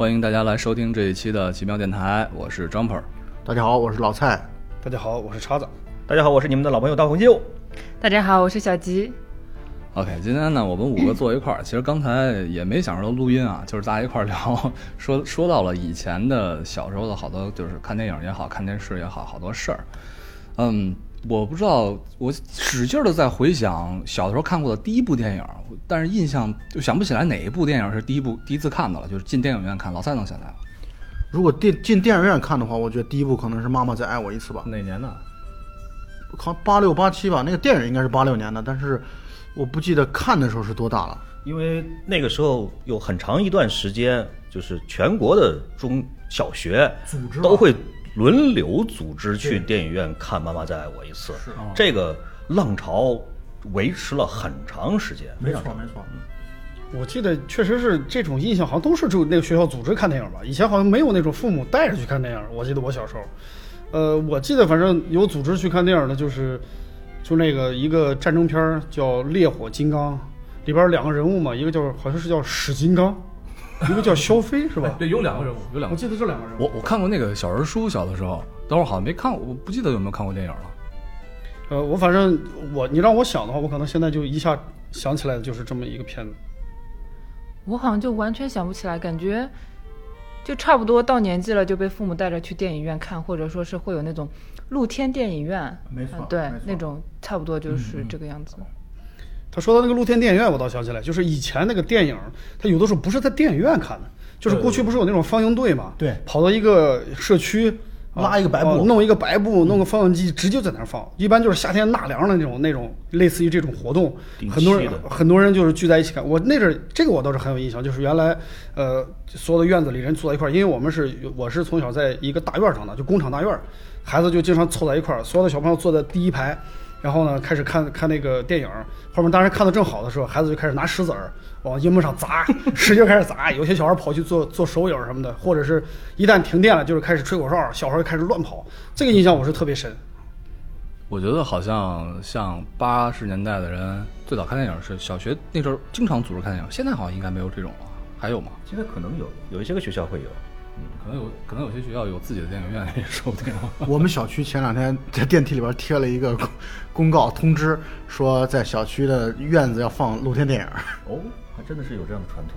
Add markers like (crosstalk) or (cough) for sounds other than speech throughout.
欢迎大家来收听这一期的奇妙电台，我是 Jumper。大家好，我是老蔡。大家好，我是叉子。大家好，我是你们的老朋友大红舅。大家好，我是小吉。OK，今天呢，我们五个坐一块儿，其实刚才也没想着录音啊，(laughs) 就是大家一块儿聊，说说到了以前的小时候的好多，就是看电影也好看电视也好，好多事儿。嗯，我不知道，我使劲的在回想小的时候看过的第一部电影，但是印象就想不起来哪一部电影是第一部第一次看的了，就是进电影院看。老蔡能想起来吗？如果电进电影院看的话，我觉得第一部可能是《妈妈再爱我一次》吧，哪年的？好像八六八七吧。那个电影应该是八六年的，但是我不记得看的时候是多大了。因为那个时候有很长一段时间，就是全国的中小学组织都会轮流组织去电影院看《妈妈再爱我一次》。这个浪潮维持了很长时间。没错没错，我记得确实是这种印象，好像都是就那个学校组织看电影吧。以前好像没有那种父母带着去看电影。我记得我小时候，呃，我记得反正有组织去看电影的，就是就那个一个战争片叫《烈火金刚》，里边两个人物嘛，一个叫好像是叫史金刚，一个叫肖飞，是吧？对，有两个人物，有两个我记得这两个人物。我我看过那个小人书，小的时候，等会儿好像没看过，我不记得有没有看过电影了。呃，我反正我你让我想的话，我可能现在就一下想起来的就是这么一个片子。我好像就完全想不起来，感觉就差不多到年纪了就被父母带着去电影院看，或者说是会有那种露天电影院，没错啊对，那种差不多就是这个样子。他说到那个露天电影院，我倒想起来，就是以前那个电影，他有的时候不是在电影院看的，就是过去不是有那种放映队嘛，对跑到一个社区。啊拉一个白布哦弄一个白布，弄个放映机，直接在那儿放。一般就是夏天纳凉的那种那种，类似于这种活动，很多人很多人就是聚在一起看。我那阵儿这个我倒是很有印象，就是原来呃所有的院子里人坐在一块儿，因为我们是我是从小在一个大院儿长的，就工厂大院儿，孩子就经常凑在一块儿，所有的小朋友坐在第一排，然后呢开始看看那个电影，后面当时看的正好的时候，孩子就开始拿石子儿往荧幕上砸，使劲开始砸，有些小孩跑去做做手影什么的，或者是一旦停电了，就是开始吹口哨，小孩就开始乱跑，这个印象我是特别深。我觉得好像像八十年代的人最早看电影是小学那时候经常组织看电影，现在好像应该没有这种了，还有吗？现在可能有，有一些个学校会有。可能有，可能有些学校有自己的电影院也说不定。(laughs) 我们小区前两天在电梯里边贴了一个公公告通知，说在小区的院子要放露天电影。哦，还真的是有这样的传统。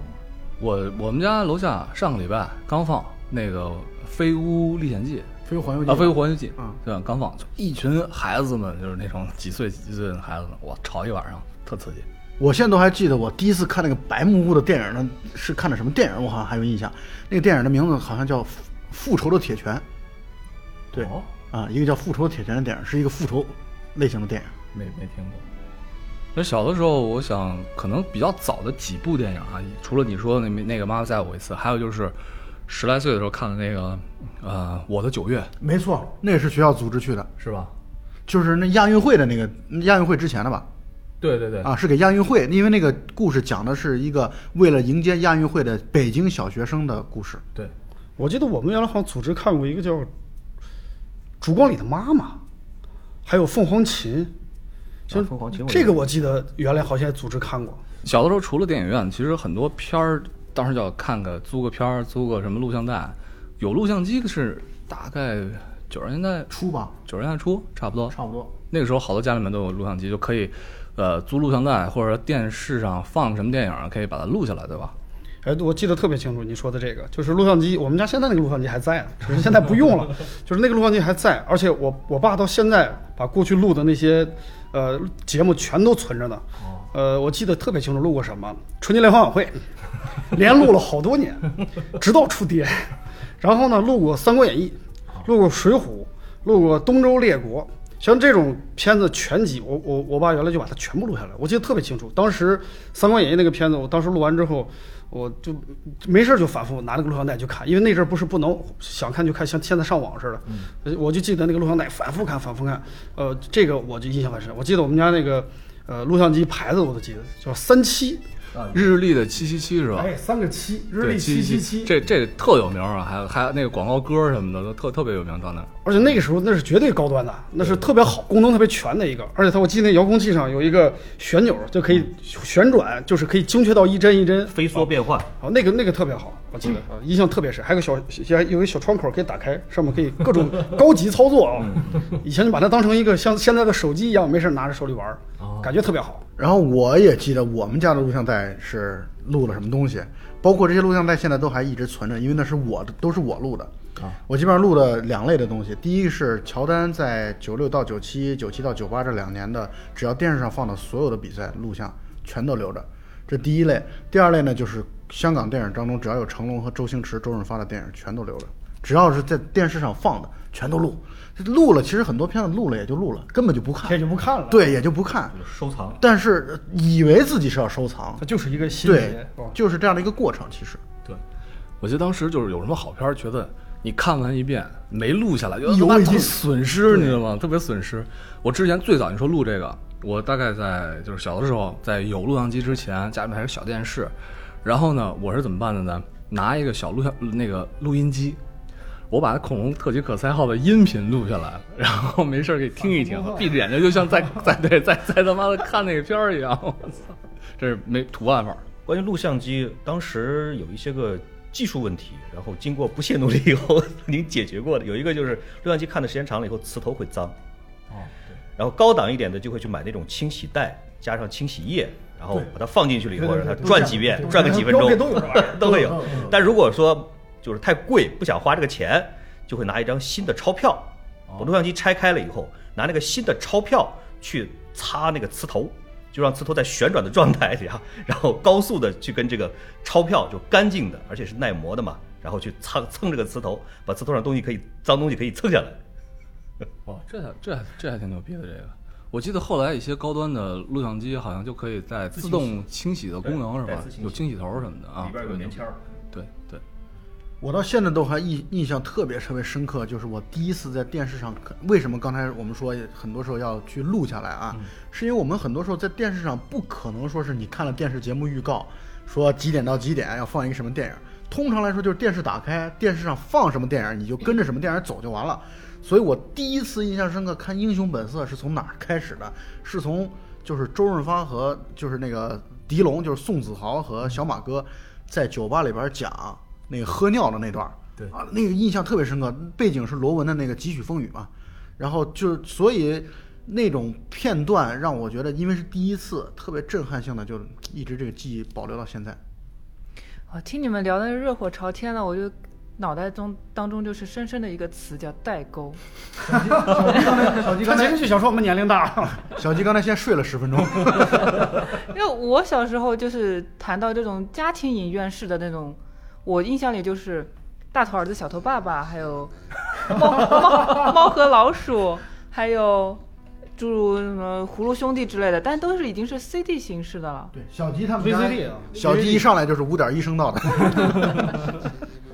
我我们家楼下上个礼拜刚放那个《飞屋历险记》飞屋环游记啊，《飞屋环游记》嗯对吧？刚放，就一群孩子们，就是那种几岁几岁的孩子们，哇，吵一晚上，特刺激。我现在都还记得，我第一次看那个白木屋的电影呢，是看的什么电影？我好像还有印象。那个电影的名字好像叫《复复仇的铁拳》。对、哦啊，一个叫《复仇的铁拳》的电影，是一个复仇类型的电影。没没听过。那小的时候，我想可能比较早的几部电影啊，除了你说的那那个《妈妈再爱我一次》，还有就是十来岁的时候看的那个呃《我的九月》，没错，那是学校组织去的，是吧？就是那亚运会的那个亚运会之前的吧？对对对啊，是给亚运会，因为那个故事讲的是一个为了迎接亚运会的北京小学生的故事。对，我记得我们原来好像组织看过一个叫《烛光里的妈妈》，还有《凤凰琴》。其实啊凤凰琴这个我记得原来好像也组织看过。小的时候除了电影院，其实很多片儿当时就要看个租个片儿，租个什么录像带，有录像机的是大概九十年代初吧，九十年代初差不多。差不多。那个时候好多家里面都有录像机，就可以呃租录像带或者电视上放什么电影，可以把它录下来，对吧？哎，我记得特别清楚，你说的这个就是录像机，我们家现在那个录像机还在呢，只是现在不用了。就是那个录像机还在，而且我我爸到现在把过去录的那些呃节目全都存着呢。呃，我记得特别清楚，录过什么春节联欢晚会，连录了好多年，直到出碟。然后呢，录过《三国演义》，录过《水浒》，录过《东周列国》。像这种片子全集，我我我爸原来就把它全部录下来，我记得特别清楚。当时《三国演义》那个片子，我当时录完之后，我就没事就反复拿那个录像带去看，因为那阵儿不是不能想看就看，像现在上网似的。呃我就记得那个录像带反复看，反复看。呃，这个我就印象很深。我记得我们家那个呃录像机牌子我都记得，叫三七，日历的七七七是吧？哎，三个七，日对，历七七七。这这特有名啊，还有还有那个广告歌什么的都特特别有名，到那儿。而且那个时候那是绝对高端的，那是特别好，功能特别全的一个。而且它我记得那遥控器上有一个旋钮，就可以旋转，就是可以精确到一帧一帧飞梭变换，哦，那个那个特别好。我记得啊，印象特别深。还有个小，还有个小窗口可以打开，上面可以各种 (laughs) 高级操作啊。以前就把它当成一个像现在的手机一样，没事拿着手里玩儿，感觉特别好。然后我也记得我们家的录像带是录了什么东西，包括这些录像带现在都还一直存着，因为那是我的，都是我录的。啊，我基本上录的两类的东西，第一是乔丹在九六到九七、九七到九八这两年的，只要电视上放的所有的比赛录像全都留着，这第一类。第二类呢，就是香港电影当中只要有成龙和周星驰、周润发的电影全都留着，只要是在电视上放的全都录。这录了，其实很多片子录了也就录了，根本就不看也看，就不看了。，对，也就不看。收藏。但是呃以为自己是要收藏它，就是一个心理对，就是这样的一个过程。其实对，我记得当时就是有什么好片儿，觉得你看完一遍没录下来，觉得意犹未尽他妈特损失，你知道吗？特别损失。我之前最早你说录这个，我大概在就是小的时候，在有录像机之前，家里面还是小电视，然后呢，我是怎么办的呢？拿一个小录像那个录音机。我把恐龙特级可赛号的音频录下来，然后没事儿给听一听，(laughs) 闭着眼睛就像在在对在在他妈的看那个片儿一样。我操，这是没土办法。关于录像机，当时有一些个技术问题，然后经过不懈努力以后，(laughs) 曾经解决过的。有一个就是录像机看的时间长了以后，磁头会脏。哦，对。然后高档一点的就会去买那种清洗袋，加上清洗液，然后把它放进去了以后，让它转几遍，转个几分钟 (laughs) 都有都会有。但如果说就是太贵，不想花这个钱，就会拿一张新的钞票，把录像机拆开了以后，拿那个新的钞票去擦那个磁头。就让磁头在旋转的状态下，(laughs) 然后高速的去跟这个钞票就干净的，而且是耐磨的嘛，然后去蹭蹭这个磁头，把磁头上东西可以脏东西可以蹭下来。(laughs) 哇，这还这还这还挺牛逼的这个。我记得后来一些高端的录像机好像就可以带自动清洗的功能是吧有清洗头什么的啊，里边有棉签儿。对对，我到现在都还印印象特别特别深刻，就是我第一次在电视上看。为什么刚才我们说很多时候要去录下来啊？是因为我们很多时候在电视上不可能说是你看了电视节目预告，说几点到几点要放一个什么电影。通常来说就是电视打开，电视上放什么电影，你就跟着什么电影走就完了。所以我第一次印象深刻看《英雄本色》是从哪儿开始的？是从就是周润发和就是那个狄龙，就是宋子豪和小马哥在酒吧里边讲那个喝尿的那段儿。对啊，那个印象特别深刻，背景是罗文的那个《几许风雨》嘛，然后就所以那种片段让我觉得，因为是第一次，特别震撼性的，就一直这个记忆保留到现在。我听你们聊的热火朝天了，我就脑袋中当中就是深深的一个词叫代沟。小鸡 (laughs) 刚才他其实就想说我们年龄大，(laughs) 小鸡刚才先睡了十分钟，(laughs) 因为我小时候就是谈到这种家庭影院式的那种，我印象里就是大头儿子小头爸爸，还有猫猫猫和老鼠，还有诸如什么葫芦兄弟之类的，但都是已经是 CD 形式的了。对，小鸡他们家 VCD 啊小鸡一上来就是五点一声道的，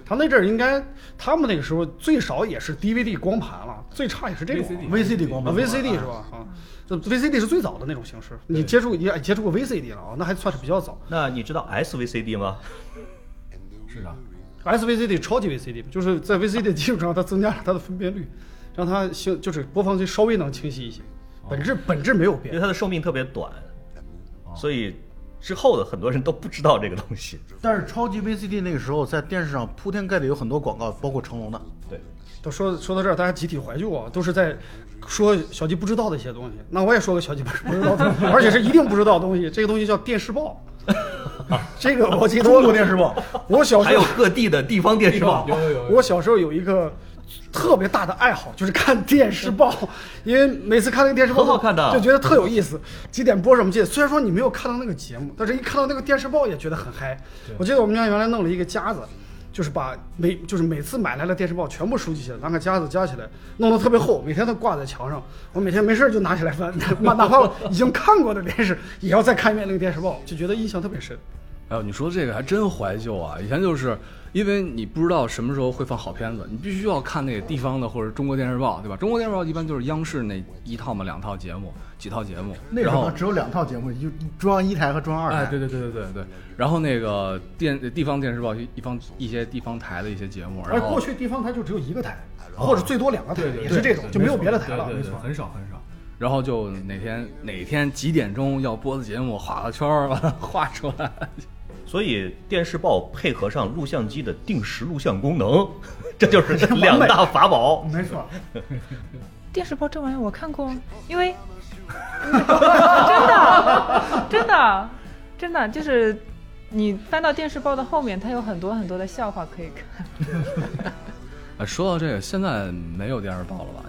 他那阵儿应该他们那个时候最少也是 DVD 光盘了，最差也是这种 VCD 光啊盘 VCD 是吧？啊，这 VCD 是最早的那种形式，你接触也接触过 VCD 了啊，那还算是比较早。那你知道 SVCD 吗？(laughs) 是啥，SVCD 超级 VCD 就是在 VCD 的 (laughs) 基础上，它增加了它的分辨率，让它清就是播放器稍微能清晰一些，本质本质没有变因为。它的寿命特别短，所以之后的很多人都不知道这个东西。但是超级 VCD 那个时候在电视上铺天盖地有很多广告，包括成龙的。对，都说说到这儿，大家集体怀旧啊，都是在说小鸡不知道的一些东西。那我也说个小鸡不不知道的，而且是一定不知道的东西。这个东西叫电视报，(laughs) 这个我记得中国电视报，我小时候还有各地的地方电视报。有有有我小时候有一个特别大的爱好，就是看电视报，因为每次看那个电视报很好看的就觉得特有意思。几点播什么记得，虽然说你没有看到那个节目，但是一看到那个电视报也觉得很嗨。我记得我们家原来弄了一个夹子。就是把每就是每次买来的电视报全部收集起来，拿个夹子夹起来，弄得特别厚，每天都挂在墙上。我每天没事儿就拿起来翻，(laughs) 哪哪怕已经看过的电视，也要再看一遍那个电视报，就觉得印象特别深。哎呦，你说这个还真怀旧啊！以前就是因为你不知道什么时候会放好片子，你必须要看那个地方的或者中国电视报，对吧？中国电视报一般就是央视那一套嘛，两套节目，几套节目，那时候只有两套节目，就中央一台和中央二台。哎，对对对对对对。然后那个电地方电视报一一方一些地方台的一些节目，而然后过去地方台就只有一个台，或者最多两个台，也是这种，就没有别的台了。对对对，很少很少。然后就哪天哪天几点钟要播的节目画个圈儿，把它画出来。所以电视报配合上录像机的定时录像功能，(laughs) 这就是两大法宝。没错，电视报这玩意儿我看过，因为 (laughs) 真的真的真的就是你翻到电视报的后面，它有很多很多的笑话可以看。哎，(laughs) 说到这个，现在没有电视报了吧？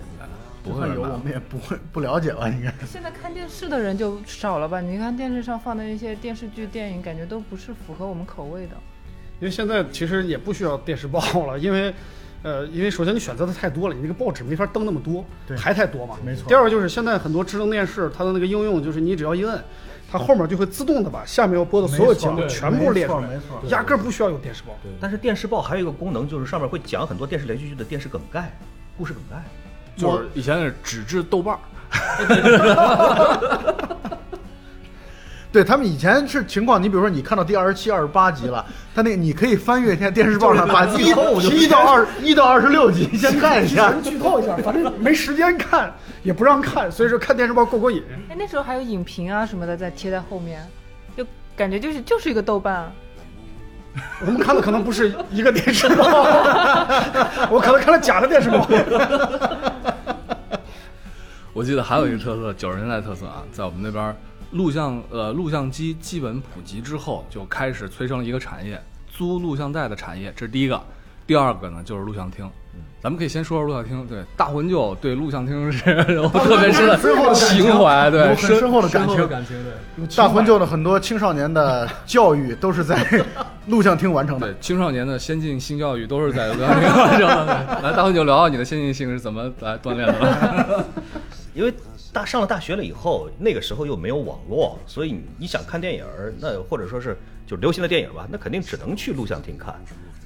不会有，我们也不会不了解吧？应该。现在看电视的人就少了吧？你看电视上放的一些电视剧、电影，感觉都不是符合我们口味的。因为现在其实也不需要电视报了，因为，(laughs) 呃，因为首先你选择的太多了，你那个报纸没法登那么多，对还太多嘛。没错第二个就是现在很多智能电视，它的那个应用就是你只要一摁，它后面就会自动的把下面要播的所有节目全部列出来没错没，错压根儿不需要有电视报。但是电视报还有一个功能，就是上面会讲很多电视连续剧的电视梗概、故事梗概。就是以前是纸质豆瓣儿，(laughs) 对他们以前是情况，你比如说你看到第二十七、二十八集了，他那个你可以翻阅一下电视报上，把一一到二一到二十六集先看一下。剧透一下，反正没时间看，也不让看，所以说看电视报过过瘾。哎，那时候还有影评啊什么的在贴在后面，就感觉就是就是一个豆瓣啊。(laughs) 我们看的可能不是一个电视报，(laughs) 我可能看了假的电视报。(laughs) 我记得还有一个特色，九十年代特色啊，在我们那边录像呃录像机基本普及之后，就开始催生了一个产业，租录像带的产业，这是第一个。第二个呢就是录像厅，咱们可以先说说录像厅。对，大魂舅对录像厅是 (laughs) 有特别深的情怀，对，有很深厚的感情。感情，对。大魂舅的很多青少年的教育都是在录像厅完成的 (laughs) 对。青少年的先进性教育都是在录像厅完成的。来，大魂舅聊聊你的先进性是怎么来锻炼的吧？(laughs) 因为大上了大学了以后，那个时候又没有网络，所以你想看电影，那或者说是就流行的电影吧，那肯定只能去录像厅看。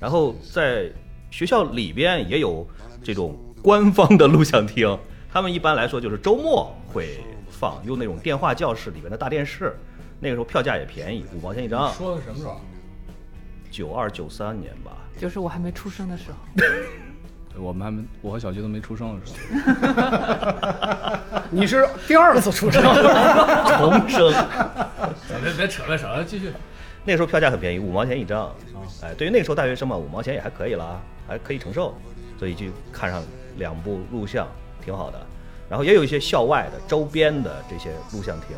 然后在学校里边也有这种官方的录像厅，他们一般来说就是周末会放，用那种电话教室里边的大电视。那个时候票价也便宜，五毛钱一张。说的什么时候？九二九三年吧，就是我还没出生的时候，我们还没，我和小菊都没出生的时候。(laughs) 你是第二次出生，(laughs) 重生。别别扯了扯了，继续。那时候票价很便宜，五毛钱一张。哎，对于那个时候大学生嘛，五毛钱也还可以了，还可以承受，所以就看上两部录像，挺好的。然后也有一些校外的周边的这些录像厅，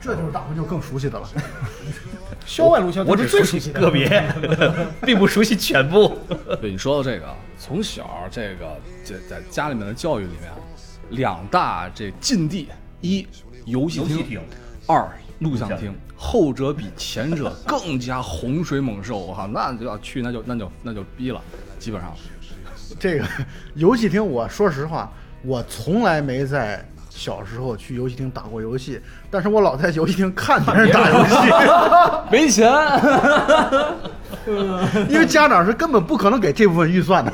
这就是大魂舅更熟悉的了。(laughs) 校外录像我只是最熟悉个别，(laughs) 并不熟悉全部。对你说到这个，从小这个在在家里面的教育里面，两大这禁地：一游戏厅戏厅，二录像厅录像厅。后者比前者更加洪水猛兽，我靠，(laughs) 那就要去，那就那就那就逼了，基本上。这个 (laughs) 游戏厅，我说实话，我从来没在小时候去游戏厅打过游戏，但是我老在游戏厅看别人打游戏，(laughs) 没钱，因为家长是根本不可能给这部分预算的。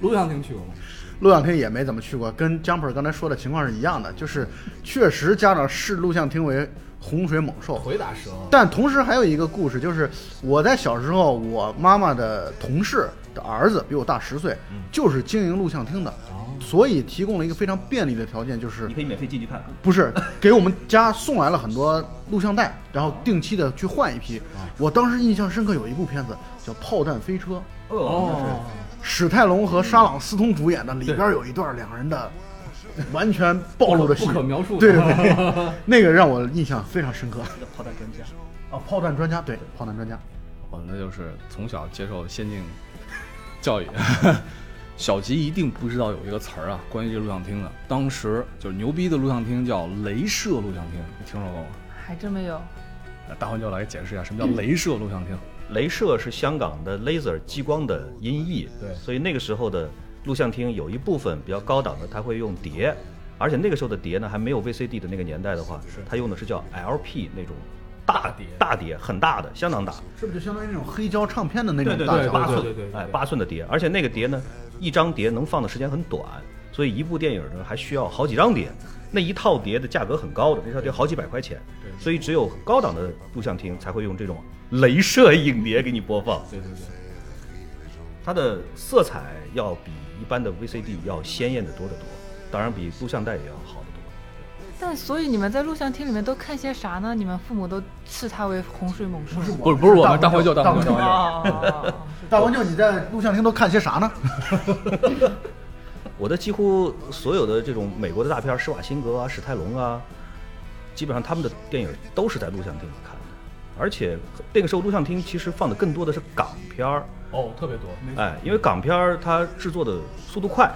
录像厅去过吗？录像厅也没怎么去过，跟 Jumper 刚才说的情况是一样的，就是确实家长视录像厅为洪水猛兽。回答蛇。但同时还有一个故事，就是我在小时候，我妈妈的同事的儿子比我大十岁，就是经营录像厅的，所以提供了一个非常便利的条件，就是你可以免费进去看。不是给我们家送来了很多录像带，然后定期的去换一批。我当时印象深刻有一部片子叫《炮弹飞车》，哦，史泰龙和沙朗斯通主演的，里边有一段两人的 (laughs) 完全暴露的戏，不可描述对对对，(laughs) 那个让我印象非常深刻。炮弹专家，啊，炮弹专家，对，炮弹专家。我那就是从小接受先进教育。(laughs) 小吉一定不知道有一个词儿啊，关于这录像厅的。当时就是牛逼的录像厅叫镭射录像厅，你听说过吗？还真没有。大环就来解释一下什么叫镭射录像厅。镭射是香港的 laser 激光的音译，对所以那个时候的录像厅有一部分比较高档的，它会用碟，而且那个时候的碟呢还没有 VCD 的那个年代的话，它用的是叫 LP 那种大碟。大碟很大的，相当大，是不是就相当于那种黑胶唱片的那种大小？对八寸，哎，八寸的碟，而且那个碟呢，一张碟能放的时间很短，所以一部电影呢还需要好几张碟，那一套碟的价格很高的，那套碟好几百块钱，所以只有高档的录像厅才会用这种镭射影碟给你播放，对对对，它的色彩要比一般的 VCD 要鲜艳的多得多，当然比录像带也要好得多。但所以你们在录像厅里面都看些啥呢？你们父母都视他为洪水猛兽。不是不是我们大怀旧大怀旧大怀旧。哦哦哦哦大文舅，你在录像厅都看些啥呢？(laughs) 我的几乎所有的这种美国的大片，施瓦辛格啊、史泰龙啊，基本上他们的电影都是在录像厅里看的。而且那个时候录像厅其实放的更多的是港片儿，哦，特别多。哎，因为港片儿它制作的速度快，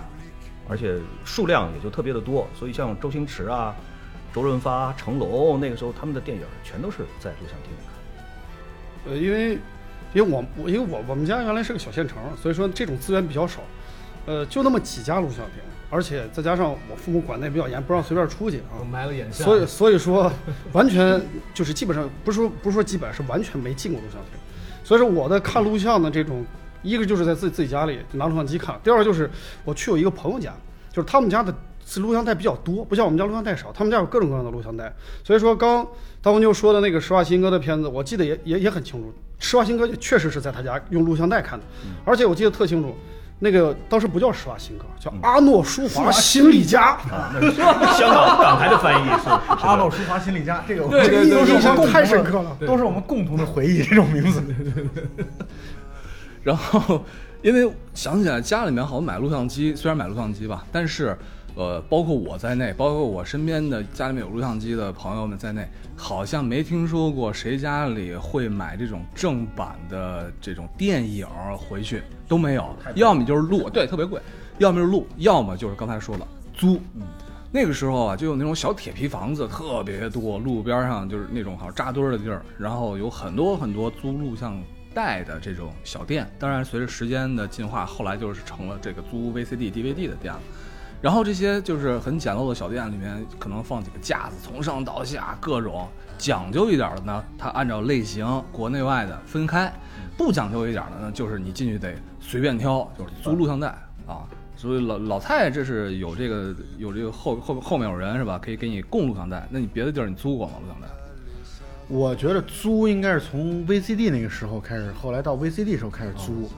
而且数量也就特别的多，所以像周星驰啊、周润发、成龙那个时候他们的电影全都是在录像厅里看。呃，因为因为我我因为我我们家原来是个小县城，所以说这种资源比较少，呃，就那么几家录像厅，而且再加上我父母管得也比较严，不让随便出去啊。埋了眼线。所以所以说，完全就是基本上不是说不是说基本是完全没进过录像厅，所以说我的看录像的这种，一个就是在自己自己家里拿录像机看，第二个就是我去我一个朋友家，就是他们家的录像带比较多，不像我们家录像带少，他们家有各种各样的录像带，所以说刚大文就说的那个施瓦辛格的片子，我记得也也也很清楚，施瓦辛格确实是在他家用录像带看的，而且我记得特清楚。那个当时不叫施瓦辛格，叫阿诺舒华辛利加。啊，那是香港港台的翻译是阿诺舒华辛利加，这个对对对这个都是我印象们共同的太深刻了。都是我们共同的回忆。这种名字，(laughs) 然后，因为想起来家里面好像买录像机，虽然买录像机吧，但是，呃，包括我在内，包括我身边的家里面有录像机的朋友们在内，好像没听说过谁家里会买这种正版的这种电影回去都没有，要么就是录，对，特别贵，要么就是录，要么就是刚才说的租。那个时候啊，就有那种小铁皮房子特别多，路边上就是那种好像扎堆儿的地儿，然后有很多很多租录像带的这种小店。当然，随着时间的进化，后来就是成了这个租 VCD、DVD 的店了。然后这些就是很简陋的小店里面，可能放几个架子，从上到下各种讲究一点的呢，它按照类型国内外的分开；不讲究一点的呢，就是你进去得随便挑，就是租录像带啊。所以老老蔡这是有这个有这个后后后面有人是吧？可以给你供录像带。那你别的地儿你租过吗？录像带？我觉得租应该是从 VCD 那个时候开始，后来到 VCD 时候开始租，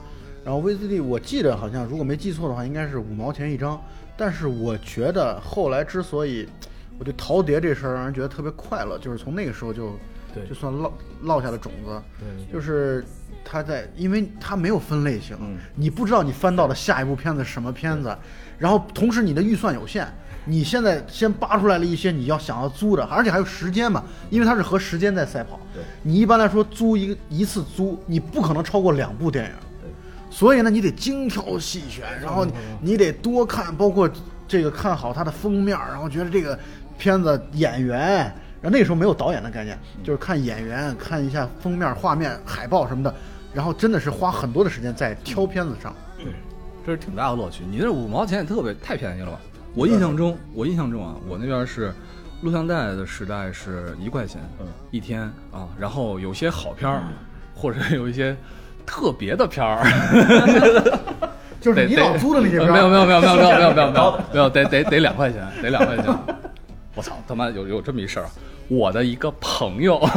然后 VCD 我记得好像如果没记错的话，应该是五毛钱一张。但是我觉得后来之所以我对陶碟这事儿让人觉得特别快乐，就是从那个时候就对。就算落落下了种子，对就是他在，因为他没有分类型，嗯。你不知道你翻到的下一部片子是什么片子，然后同时你的预算有限，你现在先扒出来了一些你要想要租的，而且还有时间嘛，因为它是和时间在赛跑。对。你一般来说租一个一次租，你不可能超过两部电影。所以呢，你得精挑细选，然后你得多看，包括这个看好它的封面，然后觉得这个片子演员，然后那个时候没有导演的概念，就是看演员，看一下封面、画面、海报什么的，然后真的是花很多的时间在挑片子上。这是挺大的乐趣。你那五毛钱也特别太便宜了吧？我印象中，我印象中啊，我那边是录像带的时代是一块钱嗯一天啊，然后有些好片儿，或者有一些特别的片儿，(laughs) 就是你老租的那些片儿，没有没有没有没有没有没有没有没有没有 (laughs) 得得得两块钱，得两块钱。我操，他妈有有这么一事儿啊！我的一个朋友，(laughs)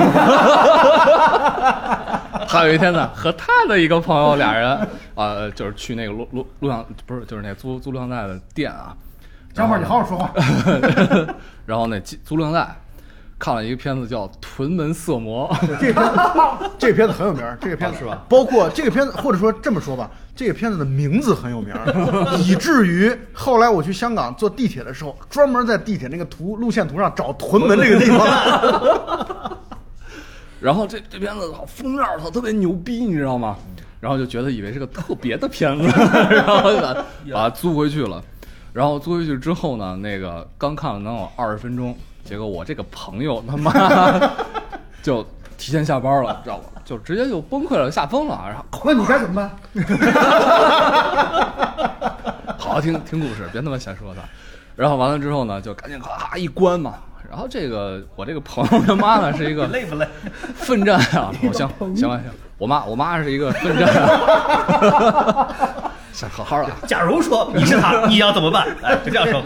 他有一天呢，和他的一个朋友俩人啊、就是去那个录录录像，不是就是那租租录像带的店啊。张妹儿，你好好说话。然后那租录像带看了一个片子叫《屯门色魔》，(laughs) 这个片子，这个片子很有名儿，这个片子啊是吧？包括这个片子，或者说这么说吧，这个片子的名字很有名儿，以至于后来我去香港坐地铁的时候，专门在地铁那个图路线图上找屯门这个地方。(laughs) 然后这这片子封面儿操特别牛逼，你知道吗？然后就觉得以为是个特别的片子，(laughs) 然后就把把它租回去了。然后租回去之后呢，那个刚看了能有二十分钟，结果我这个朋友他妈 (laughs) 就提前下班了，知道吧？就直接就崩溃了，吓疯了。然后 (laughs) 那你该怎么办？(laughs) 好好听听故事，别他妈瞎说他。然后完了之后呢，就赶紧咔咔一关嘛。然后这个我这个朋友他妈呢是一个累不累？奋战啊！我行行吧行，我妈我妈是一个奋战啊，想好好的。假如说你是他，你要怎么办？哎，就这样说。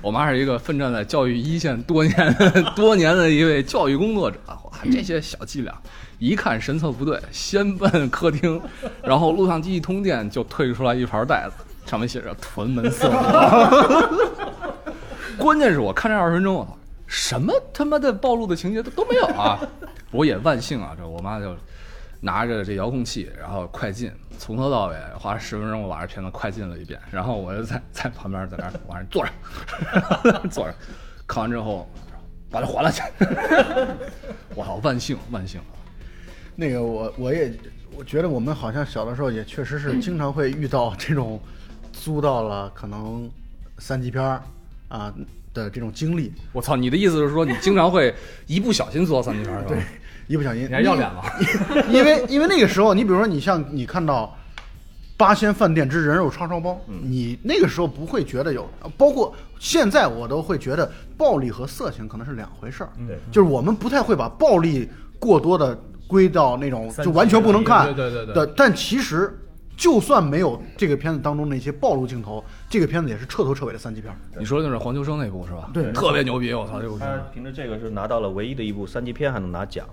我妈是一个奋战在教育一线多年 (laughs) 多年的一位教育工作者，哇，这些小伎俩，一看神色不对，先奔客厅，然后录像机一通电就退出来一盘带子，上面写着“屯门色”。(laughs) 关键是我看这二十分钟，我操，什么他妈的暴露的情节都都没有啊！我也万幸啊，这我妈就拿着这遥控器，然后快进，从头到尾花了十分钟，我把这片子快进了一遍，然后我就在在旁边在那儿往上坐着，(laughs) 坐着，看完之后把它还了去。(laughs) 我操，万幸万幸啊！那个我我也我觉得我们好像小的时候也确实是经常会遇到这种租到了可能三级片儿啊的这种经历，我操，你的意思是说你经常会一不小心租到三级片是吧？对，一不小心你还要脸了？(laughs) 因为因为那个时候，你比如说你像你看到《八仙饭店之人肉叉烧包》，你那个时候不会觉得有，包括现在我都会觉得暴力和色情可能是两回事儿。对就是我们不太会把暴力过多的归到那种就完全不能看对对对对的，但其实。就算没有这个片子当中那些暴露镜头，这个片子也是彻头彻尾的三级片儿。你说的就是黄秋生那部是吧？对特别牛逼，我操，这部他。凭着这个是拿到了唯一的一部三级片，还能拿奖，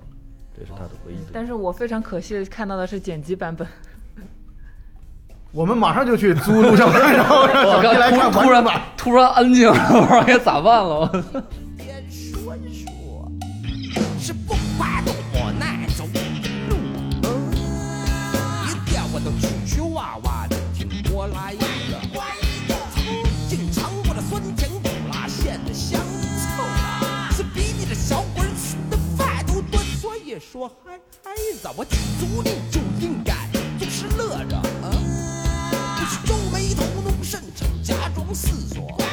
这是他的唯一的。但是我非常可惜的看到的是剪辑版本，我们马上就去租录像带，然后 (laughs) 让小我皮来看突突然完整版。突然安静了，我说该咋办了？我边说说，是不管多么难走的路，一点我都曲曲哇哇的听过来说，孩孩子，我记住你就应该总是乐着，啊，不是皱眉头弄神情，假装思索。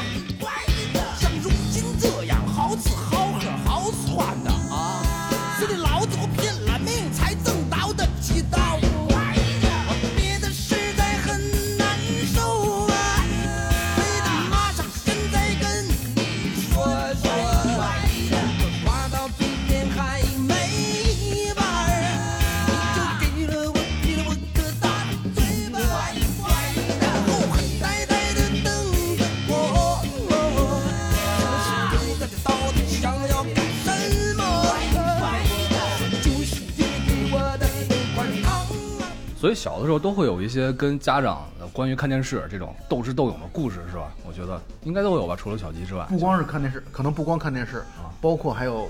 小的时候都会有一些跟家长关于看电视这种斗智斗勇的故事，是吧？我觉得应该都有吧，除了小鸡之外。不光是看电视，可能不光看电视，啊包括还有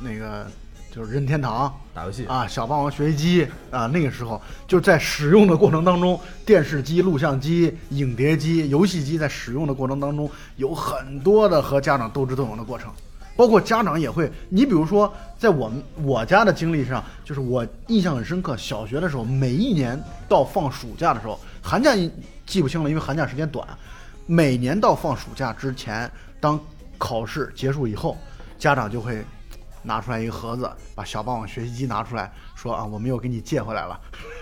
那个就是任天堂打游戏啊，小霸王学习机啊，那个时候就在使用的过程当中，电视机、录像机、影碟机、游戏机在使用的过程当中，有很多的和家长斗智斗勇的过程。包括家长也会，你比如说，在我们我家的经历上，就是我印象很深刻。小学的时候，每一年到放暑假的时候，寒假记不清了，因为寒假时间短。每年到放暑假之前，当考试结束以后，家长就会拿出来一个盒子，把小霸王学习机拿出来，说啊，我们又给你借回来了。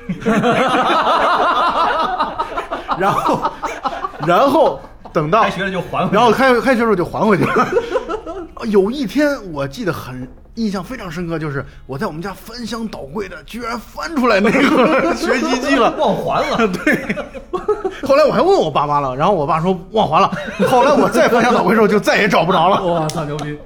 (laughs) 然后，然后等到开学了就还回去然后开开学时候就还回去了。有一天我记得很印象非常深刻，就是我在我们家翻箱倒柜的，居然翻出来那个 (laughs) 学习机了。忘还了，(laughs) 对，后来我还问我爸妈了，然后我爸说忘还了。后来我再翻箱倒柜的时候，就再也找不着了。(laughs) 我操，牛逼！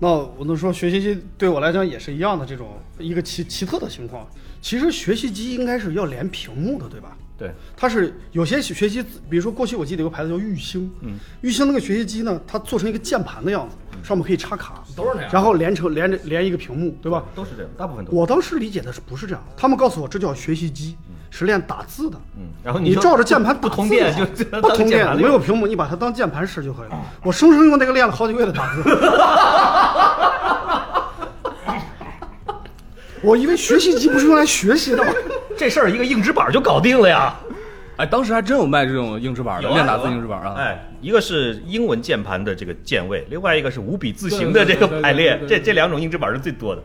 那我能说学习机对我来讲也是一样的这种一个奇奇特的情况。其实学习机应该是要连屏幕的，对吧？对，它是有些学习，比如说过去我记得有个牌子叫玉兴，嗯，玉兴那个学习机呢，它做成一个键盘的样子，上面可以插卡，都是那样然后连成连着连一个屏幕，对吧？都是这样，大部分都。我当时理解的是不是这样？他们告诉我这叫学习机，是练打字的。嗯，然后你照着键盘不通电就不通电，没有屏幕，你把它当键盘使就可以了。我生生用那个练了好几个月的打字。(laughs) 我以为学习机不是用来学习的吗？这事儿一个硬纸板就搞定了呀。哎，当时还真有卖这种硬纸板的，练打字硬纸板啊。哎，一个是英文键盘的这个键位，另外一个是五笔字形的这个排列这这两种硬纸板是最多的。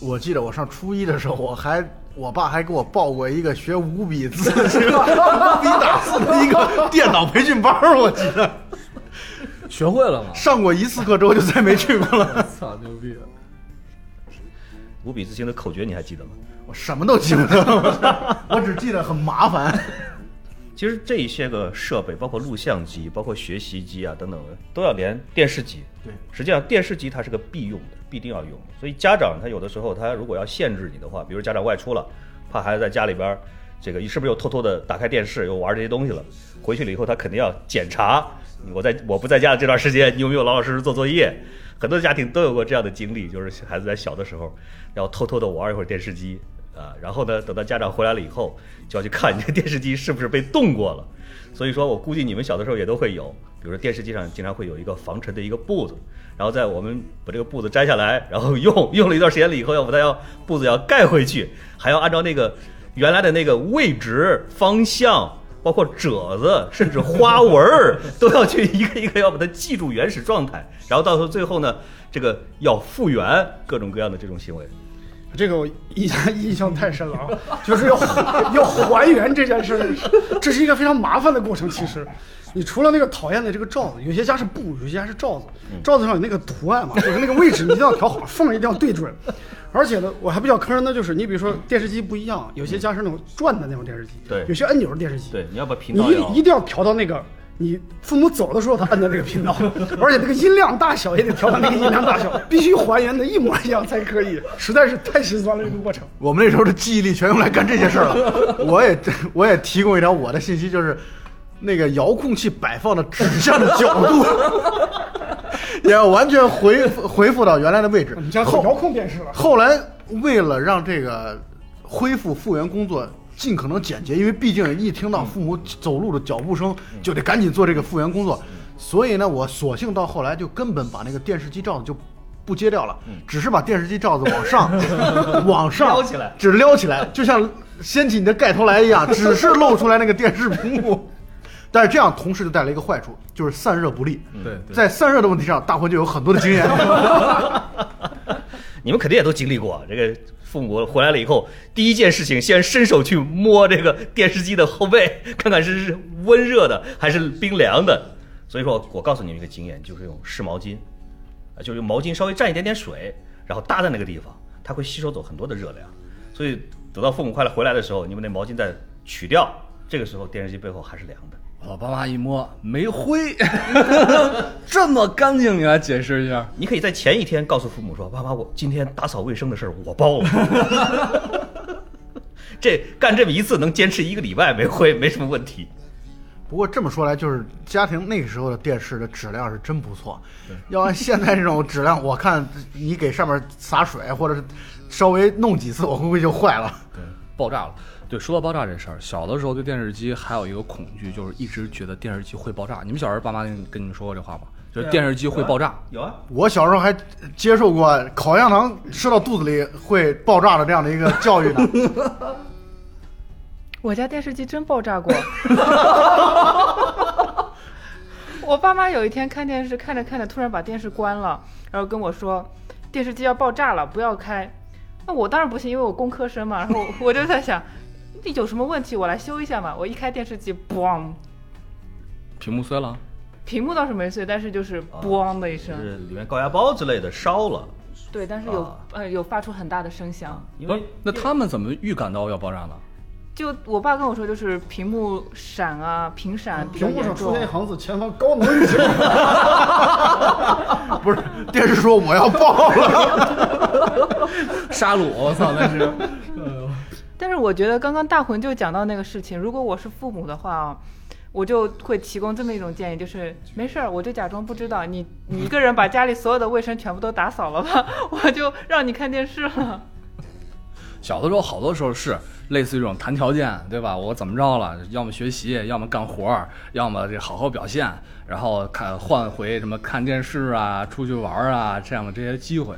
我记得我上初一的时候，我还我爸还给我报过一个学五笔字形、(laughs) 五笔打字的一个电脑培训班儿，我记得学会了吗？上过一次课之后就再没去过了。(laughs) 操，牛逼！五笔字形的口诀你还记得吗？我什么都记不得，(laughs) 我只记得很麻烦。其实这一些个设备，包括录像机、包括学习机啊等等的，都要连电视机。对，实际上电视机它是个必用的，必定要用的。所以家长他有的时候他如果要限制你的话，比如家长外出了，怕孩子在家里边儿这个你是不是又偷偷的打开电视又玩这些东西了，回去了以后他肯定要检查。我在我不在家的这段时间，你有没有老老实实做作业？很多家庭都有过这样的经历，就是孩子在小的时候要偷偷的玩一会儿电视机啊，然后呢，等到家长回来了以后，就要去看你这电视机是不是被动过了。所以说我估计你们小的时候也都会有，比如说电视机上经常会有一个防尘的一个布子，然后在我们把这个布子摘下来，然后用用了一段时间了以后，要把它要布子要盖回去，还要按照那个原来的那个位置、方向，包括褶子，甚至花纹儿，(laughs) 都要去一个一个要把它记住原始状态，然后到时候最后呢，这个要复原各种各样的这种行为。这个我印象印象太深了啊，就是要要还原这件事儿，这是一个非常麻烦的过程。其实，你除了那个讨厌的这个罩子，有些家是布，有些家是罩子，罩子上有那个图案嘛，就是那个位置你一定要调好，缝一定要对准。而且呢，我还比较坑人的就是，你比如说电视机不一样，有些家是那种转的那种电视机，对有些按钮的电视机，对，你要把频你一一定要调到那个你父母走的时候他按的那个频道，(laughs) 而且那个音量大小也得调到那个音量大小，(laughs) 必须还原的一模一样才可以，实在是太心酸了这个过程。我们那时候的记忆力全用来干这些事儿了。(laughs) 我也我也提供一条我的信息，就是那个遥控器摆放的指向的角度，也要完全回回复到原来的位置你。家有后遥控电视了，后来为了让这个恢复复原工作尽可能简洁，因为毕竟一听到父母走路的脚步声，就得赶紧做这个复原工作，所以呢，我索性到后来就根本把那个电视机罩子就。不揭掉了，只是把电视机罩子往上，(laughs) 往上撩起来只撩起来，就像掀起你的盖头来一样，(laughs) 只是露出来那个电视屏幕。但是这样同时就带来一个坏处，就是散热不利。对对在散热的问题上，大辉就有很多的经验。(laughs) 你们肯定也都经历过，这个父母回来了以后，第一件事情先伸手去摸这个电视机的后背，看看是温热的还是冰凉的。所以说我告诉你们一个经验，就是用湿毛巾，啊，就是用毛巾稍微蘸一点点水，然后搭在那个地方，它会吸收走很多的热量。所以等到父母快来回来的时候，你们那毛巾再取掉，这个时候电视机背后还是凉的。我爸妈一摸没灰，(laughs) 这么干净，你来解释一下。你可以在前一天告诉父母说：“爸妈，我今天打扫卫生的事儿我包了。(laughs) ”这干这么一次能坚持一个礼拜没灰，没什么问题。不过这么说来，就是家庭那个时候的电视的质量是真不错。要按现在这种质量，我看你给上面洒水，或者是稍微弄几次，我会不会就坏了？对，爆炸了。对，说到爆炸这事儿，小的时候对电视机还有一个恐惧，就是一直觉得电视机会爆炸。你们小时候爸妈跟跟你们说过这话吗？就是电视机会爆炸。有啊，我小时候还接受过烤香糖吃到肚子里会爆炸的这样的一个教育呢。(laughs) 我家电视机真爆炸过。我爸妈有一天看电视，看着看着，突然把电视关了，然后跟我说电视机要爆炸了，不要开。那我当然不信，因为我工科生嘛。然后我就在想，这有什么问题？我来修一下嘛。我一开电视机，咣，屏幕碎了，屏幕倒是没碎，但是就是咣的一声。是里面高压包之类的烧了，对，但是有、啊呃有发出很大的声响。不是因为？那他们怎么预感到要爆炸呢？就我爸跟我说，就是屏幕闪啊，屏闪屏幕上出现一。行字：前方高能预警。(laughs) 不是，电视说我要爆了。(laughs) 杀戮！我操，那是。但是我觉得刚刚大魂就讲到那个事情，如果我是父母的话啊，我就会提供这么一种建议，就是没事儿，我就假装不知道，你你一个人把家里所有的卫生全部都打扫了吧，(laughs) 我就让你看电视了。小的时候，好多时候是类似于这种谈条件，对吧？我怎么着了？要么学习，要么干活儿，要么这好好表现，然后看换回什么看电视啊、出去玩儿啊这样的这些机会。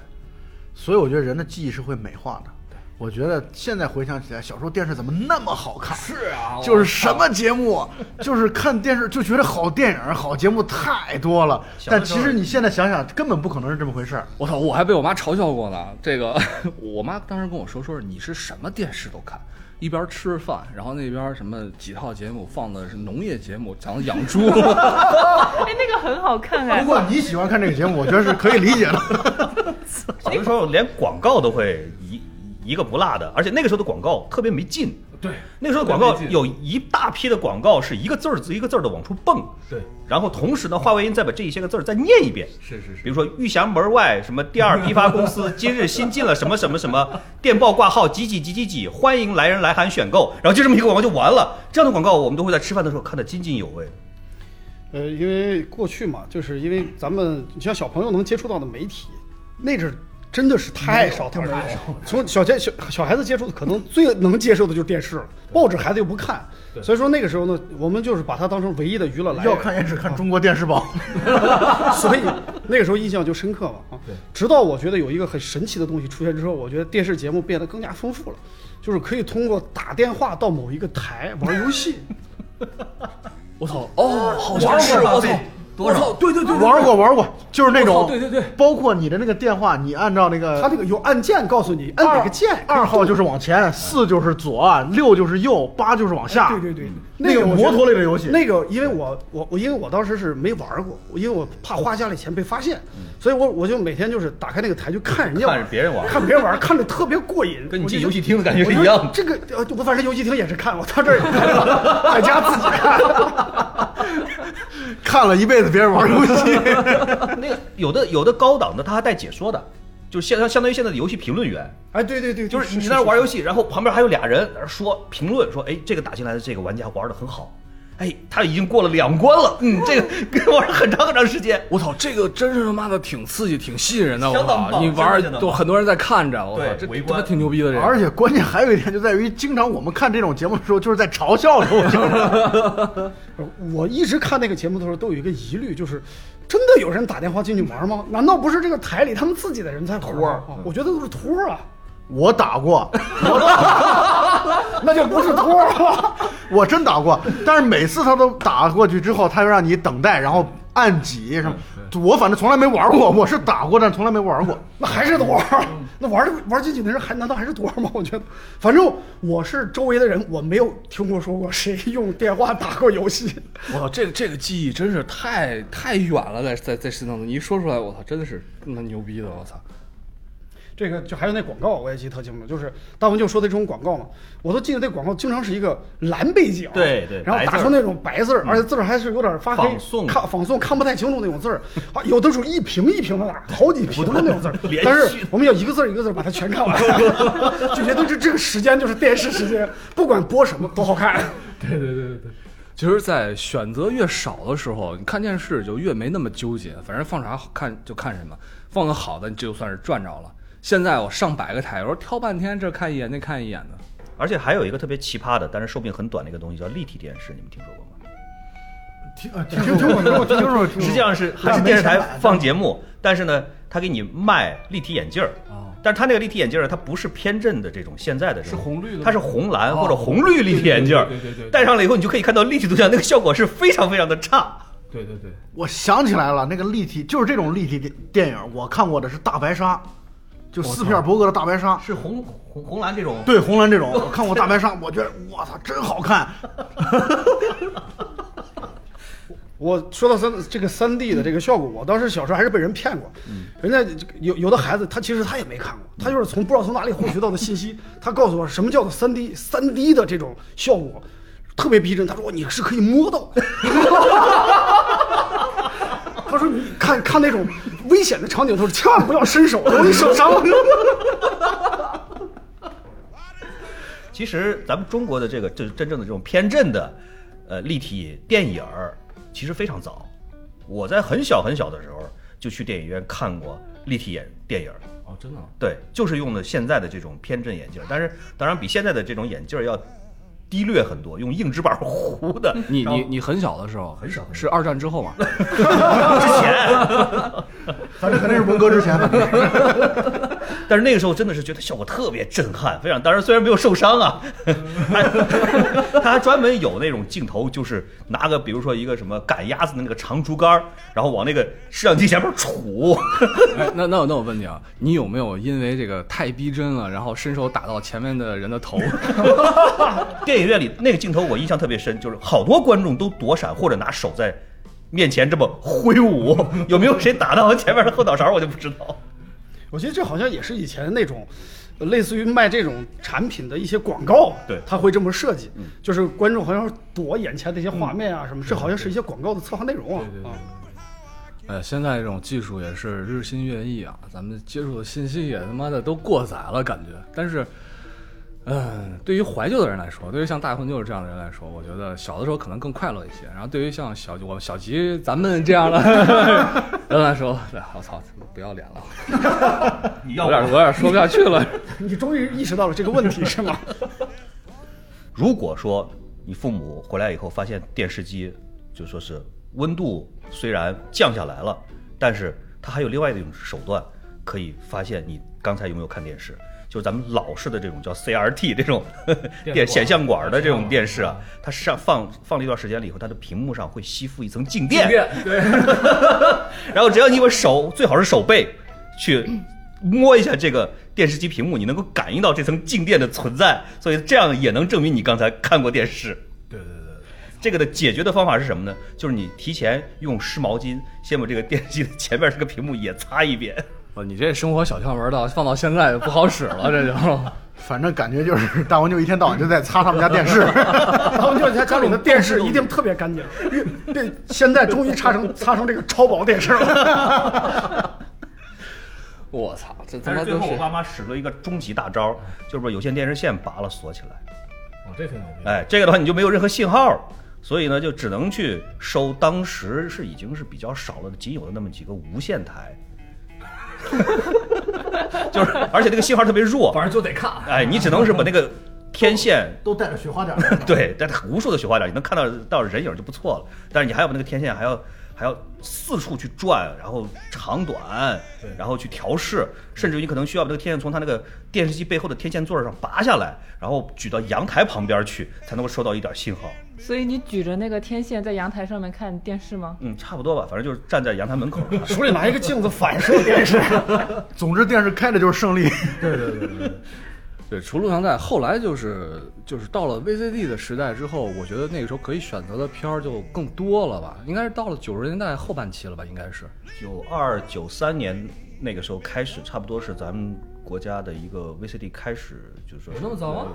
所以我觉得人的记忆是会美化的。我觉得现在回想起来，小时候电视怎么那么好看？是啊就是什么节目，就是看电视就觉得好电影、好节目太多了。但其实你现在想想，根本不可能是这么回事儿。我操！我还被我妈嘲笑过呢。这个，(laughs) 我妈当时跟我说，说是你是什么电视都看，一边吃着饭，然后那边什么几套节目放的是农业节目，讲养猪。(laughs) 哎，那个很好看哎不过你喜欢看这个节目，我觉得是可以理解的。(laughs) 小的时候连广告都会一一个不落的，而且那个时候的广告特别没劲。对，那个时候的广告有一大批的广告是一个字儿一个字儿的往出蹦，对，然后同时呢，话外音再把这一些个字儿再念一遍。是是是比如说玉祥门外什么第二批发公司 (laughs) 今日新进了什么什么什么，电报挂号几几几几几，欢迎来人来函选购，然后就这么一个广告就完了。这样的广告我们都会在吃饭的时候看得津津有味。呃，因为过去嘛，就是因为咱们你像小朋友能接触到的媒体，那阵儿真的是太少太少。从小接小小孩子接触的，可能最能接受的就是电视了，报纸孩子又不看，所以说那个时候呢，我们就是把它当成唯一的娱乐来源。要看也只看中国电视报。(laughs) 所以那个时候印象就深刻了啊。直到我觉得有一个很神奇的东西出现之后，我觉得电视节目变得更加丰富了，就是可以通过打电话到某一个台玩游戏。(laughs) 我操，哦，好像是，我操，多少？对对对，玩过玩过，就是那种对对对包括你的那个电话，你按照那个它那个有按键告诉你按哪个键，二号就是往前，四就是左，六就是右，八就是往下。对对对，那个摩托类的游戏那个因为我我我因为我当时是没玩过，因为我怕花家里钱被发现，所以我我就每天就是打开那个台就看人家看着别人玩看别人玩，看着特别过瘾，跟你进游戏厅的感觉是一样的。这个呃，我反正游戏厅也是看，我到这儿也看，(laughs) 在家自己看。看了一辈子别人玩游戏，(laughs) 那个有的有的高档的他还带解说的，就是相相当于现在的游戏评论员，哎，对对对，就是你在那玩游戏，然后旁边还有俩人说评论，说哎这个打进来的这个玩家玩的很好，哎他已经过了两关了，嗯这个 (laughs) 玩了很长很长时间。我操，这个真是他妈的挺刺激、挺吸引人的。我操，相当棒你玩儿都很多人在看着，我操，这围观他妈挺牛逼的这个。而且关键还有一点就在于，经常我们看这种节目的时候，就是在嘲笑的。我 (laughs) 我一直看那个节目的时候，都有一个疑虑，就是真的有人打电话进去玩吗？难道不是这个台里他们自己的人在玩吗？啊我觉得都是托儿啊，我打过，(laughs) 那就不是托儿了。(laughs) 我真打过，但是每次他都打过去之后，他又让你等待，然后按几什么。我反正从来没玩过，我是打过，但从来没玩过。那还是托儿，(laughs) 那玩的玩进去的人还难道还是托儿吗？我觉得，反正我是周围的人，我没有听过说过谁用电话打过游戏。我操，这个这个记忆真是太太远了，在在在心脏中，你一说出来，我操，真的是那牛逼的，我操！这个就还有那广告，我也记得特清楚，就是大文就说的这种广告嘛，我都记得那广告经常是一个蓝背景，对对然后打出那种白字儿，而且字儿还是有点发黑，仿宋看仿宋看不太清楚那种字儿，啊，有的时候一屏一屏的打，好几屏的那种字儿，(laughs) 但是我们要一个字儿一个字儿把它全看完，(laughs) 就觉得这这个时间就是电视时间，不管播什么都好看。对对对对对。其实，在选择越少的时候，你看电视就越没那么纠结，反正放啥好看就看什么，放个好的，你就算是赚着了。现在我上百个台，有时候挑半天，这看一眼，那看一眼的。而且还有一个特别奇葩的，但是寿命很短的一个东西叫立体电视，你们听说过吗？听呃听听过，听过，听说过。实际上是还是电视台放节目，但是呢，他给你卖立体眼镜儿。哦但是他那个立体眼镜儿，它不是偏振的这种现在的这种，是红绿的它是红蓝哦或者红绿立体眼镜儿。对对对对对戴上了以后，你就可以看到立体图像，那个效果是非常非常的差。对对对，我想起来了，那个立体就是这种立体电电影，我看过的是《大白鲨》，就斯皮尔伯格的《大白鲨》。是红红红蓝这种，对红蓝这种，我看过《大白鲨》，(laughs) 我觉得我操真好看。(laughs) 我说到三这个三 D 的这个效果，我当时小时候还是被人骗过。人家有有的孩子，他其实他也没看过，他就是从不知道从哪里获取到的信息。他告诉我什么叫做三 D 三 D 的这种效果，特别逼真。他说你是可以摸到。(laughs) 看看那种危险的场景的时候，千万不要伸手，容易受伤。(laughs) 其实咱们中国的这个这真正的这种偏振的，呃，立体电影儿，其实非常早。我在很小很小的时候就去电影院看过立体眼电影儿，哦，真的啊。对，就是用的现在的这种偏振眼镜，但是当然比现在的这种眼镜儿要低劣很多，用硬纸板糊的。(laughs) 你你你很小的时候，很小是二战之后嘛？(laughs) 之前，(laughs) 反正肯定是文革之前的。但是那个时候真的是觉得效果特别震撼，非常。当然虽然没有受伤啊，(laughs) 他他还专门有那种镜头，就是拿个比如说一个什么赶鸭子的那个长竹竿，然后往那个摄像机前面杵。哎，那那我那我问你啊，你有没有因为这个太逼真了，然后伸手打到前面的人的头？(laughs) 电影院里那个镜头我印象特别深，就是好多观众都躲闪或者拿手在面前这么挥舞，有没有谁打到前面的后脑勺我就不知道。我觉得这好像也是以前那种，呃类似于卖这种产品的一些广告，对。他会这么设计，就是观众好像躲眼前的一些画面啊什么，这好像是一些广告的策划内容啊。对对对。啊。哎，现在这种技术也是日新月异啊，咱们接触的信息也他妈的都过载了，感觉。但是，嗯，对于怀旧的人来说，对于像大混就是这样的人来说，我觉得小的时候可能更快乐一些。然后对于像小我小吉咱们这样的 (laughs) 人来说，对我操，不要脸了，你有点有点说不下去了。(laughs) 你终于意识到了这个问题是吗？(laughs) 如果说你父母回来以后发现电视机就说是温度虽然降下来了，但是它还有另外一种手段可以发现你刚才有没有看电视，就是咱们老式的这种叫 CRT 这种电显像管的这种电视啊，它上放放了一段时间了以后，它的屏幕上会吸附一层静电，对，(laughs) 然后只要你用手，最好是手背去摸一下这个电视机屏幕，你能够感应到这层静电的存在，所以这样也能证明你刚才看过电视。对对对，这个的解决的方法是什么呢？就是你提前用湿毛巾先把这个电视机的前面这个屏幕也擦一遍。我你这生活小窍门到放到现在就不好使了，这就。(laughs) 反正感觉就是大王就一天到晚就在擦他们家电视。(laughs) (laughs) 大王就他家里的电视一定特别干净，对，现在终于擦成擦成这个超薄电视了。我操，这他但是最后我爸妈使了一个终极大招，就是把有线电视线拔了锁起来。哦，这挺牛逼。哎，这个的话你就没有任何信号，所以呢就只能去收当时是已经是比较少了的仅有的那么几个无线台，(laughs) 就是而且那个信号特别弱，反正就得看。哎，你只能是把那个天线都带着雪花点。(laughs) 对，带着无数的雪花点，你能看到到人影就不错了。但是你还要把那个天线还要还要四处去转，然后长短，然后去调试，甚至于你可能需要把这个天线从它那个电视机背后的天线座上拔下来，然后举到阳台旁边去，才能够收到一点信号。所以你举着那个天线在阳台上面看电视吗？嗯，差不多吧，反正就是站在阳台门口。(laughs) 手里拿一个镜子反射电视，(laughs) 总之电视开着就是胜利。对对对对对，对，除录像带，后来就是就是到了 VCD 的时代之后，我觉得那个时候可以选择的片儿就更多了吧？应该是到了九十年代后半期了吧？应该是。九二九三年那个时候开始，差不多是咱们国家的一个 VCD 开始，就是那么早吗。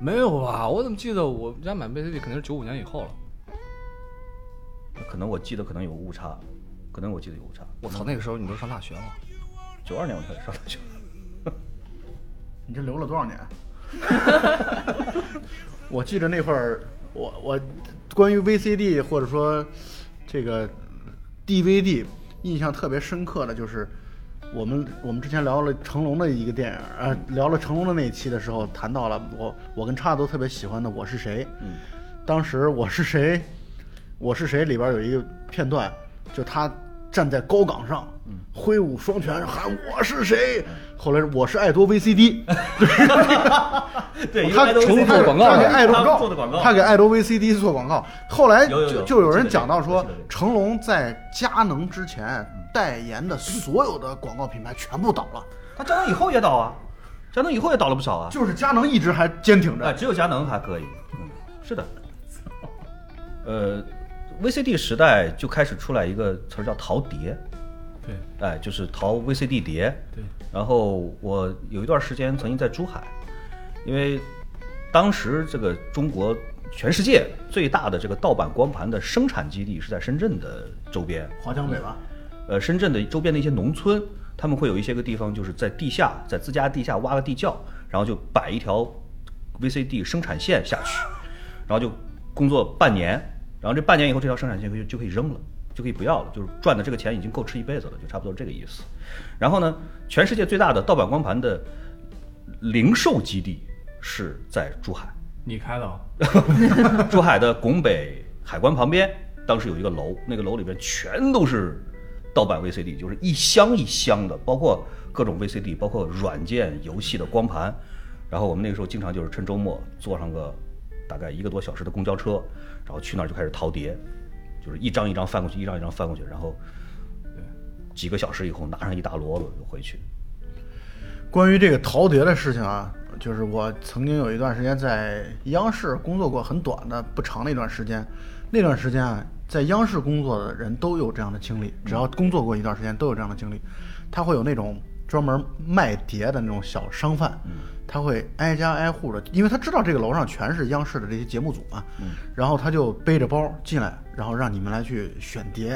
没有吧？我怎么记得我们家买 VCD 肯定是九五年以后了。可能我记得可能有误差，可能我记得有误差。我操，那个时候你都上大学了。九二年我开始上大学。你这留了多少年？(laughs) 我记得那会儿，我我关于 VCD 或者说这个 DVD 印象特别深刻的就是，我们我们之前聊了成龙的一个电影，呃，聊了成龙的那一期的时候，谈到了我我跟叉子都特别喜欢的《我是谁》。嗯，当时《我是谁》，《我是谁》里边有一个片段，就他站在高岗上，挥舞双拳喊“我是谁”，后来我是爱多 VCD，(laughs) 对，(laughs) 他成龙做广告他给爱多做的广告他给爱多 VCD 做广告。后来就就有人讲到说成龙在佳能之前代言的所有的广告品牌全部倒了，他佳能以后也倒啊，佳能以后也倒了不少啊。就是佳能一直还坚挺哎，着。只有佳能还可以。嗯，是的。呃，VCD 时代就开始出来一个词儿叫淘碟，对，哎，就是淘 VCD 碟。对。然后我有一段时间曾经在珠海，因为当时这个中国全世界最大的这个盗版光盘的生产基地是在深圳的周边。华强北吧，呃，深圳的周边的一些农村，他们会有一些个地方，就是在地下，在自家地下挖个地窖，然后就摆一条 VCD 生产线下去，然后就工作半年，然后这半年以后，这条生产线就就可以扔了，就可以不要了，就是赚的这个钱已经够吃一辈子了，就差不多这个意思。然后呢，全世界最大的盗版光盘的零售基地是在珠海。你开的啊？(laughs) 珠海的拱北海关旁边，当时有一个楼，那个楼里边全都是盗版 VCD，就是一箱一箱的，包括各种 VCD，包括软件、游戏的光盘。然后我们那个时候经常就是趁周末坐上个大概一个多小时的公交车，然后去那儿就开始淘碟，就是一张一张翻过去，一张一张翻过去，然后几个小时以后拿上一大摞子就回去。关于这个淘碟的事情啊，就是我曾经有一段时间在央视工作过，很短的不长的一段时间。那段时间啊，在央视工作的人都有这样的经历，只要工作过一段时间都有这样的经历。他会有那种专门卖碟的那种小商贩，他会挨家挨户的，因为他知道这个楼上全是央视的这些节目组嘛，然后他就背着包进来，然后让你们来去选碟，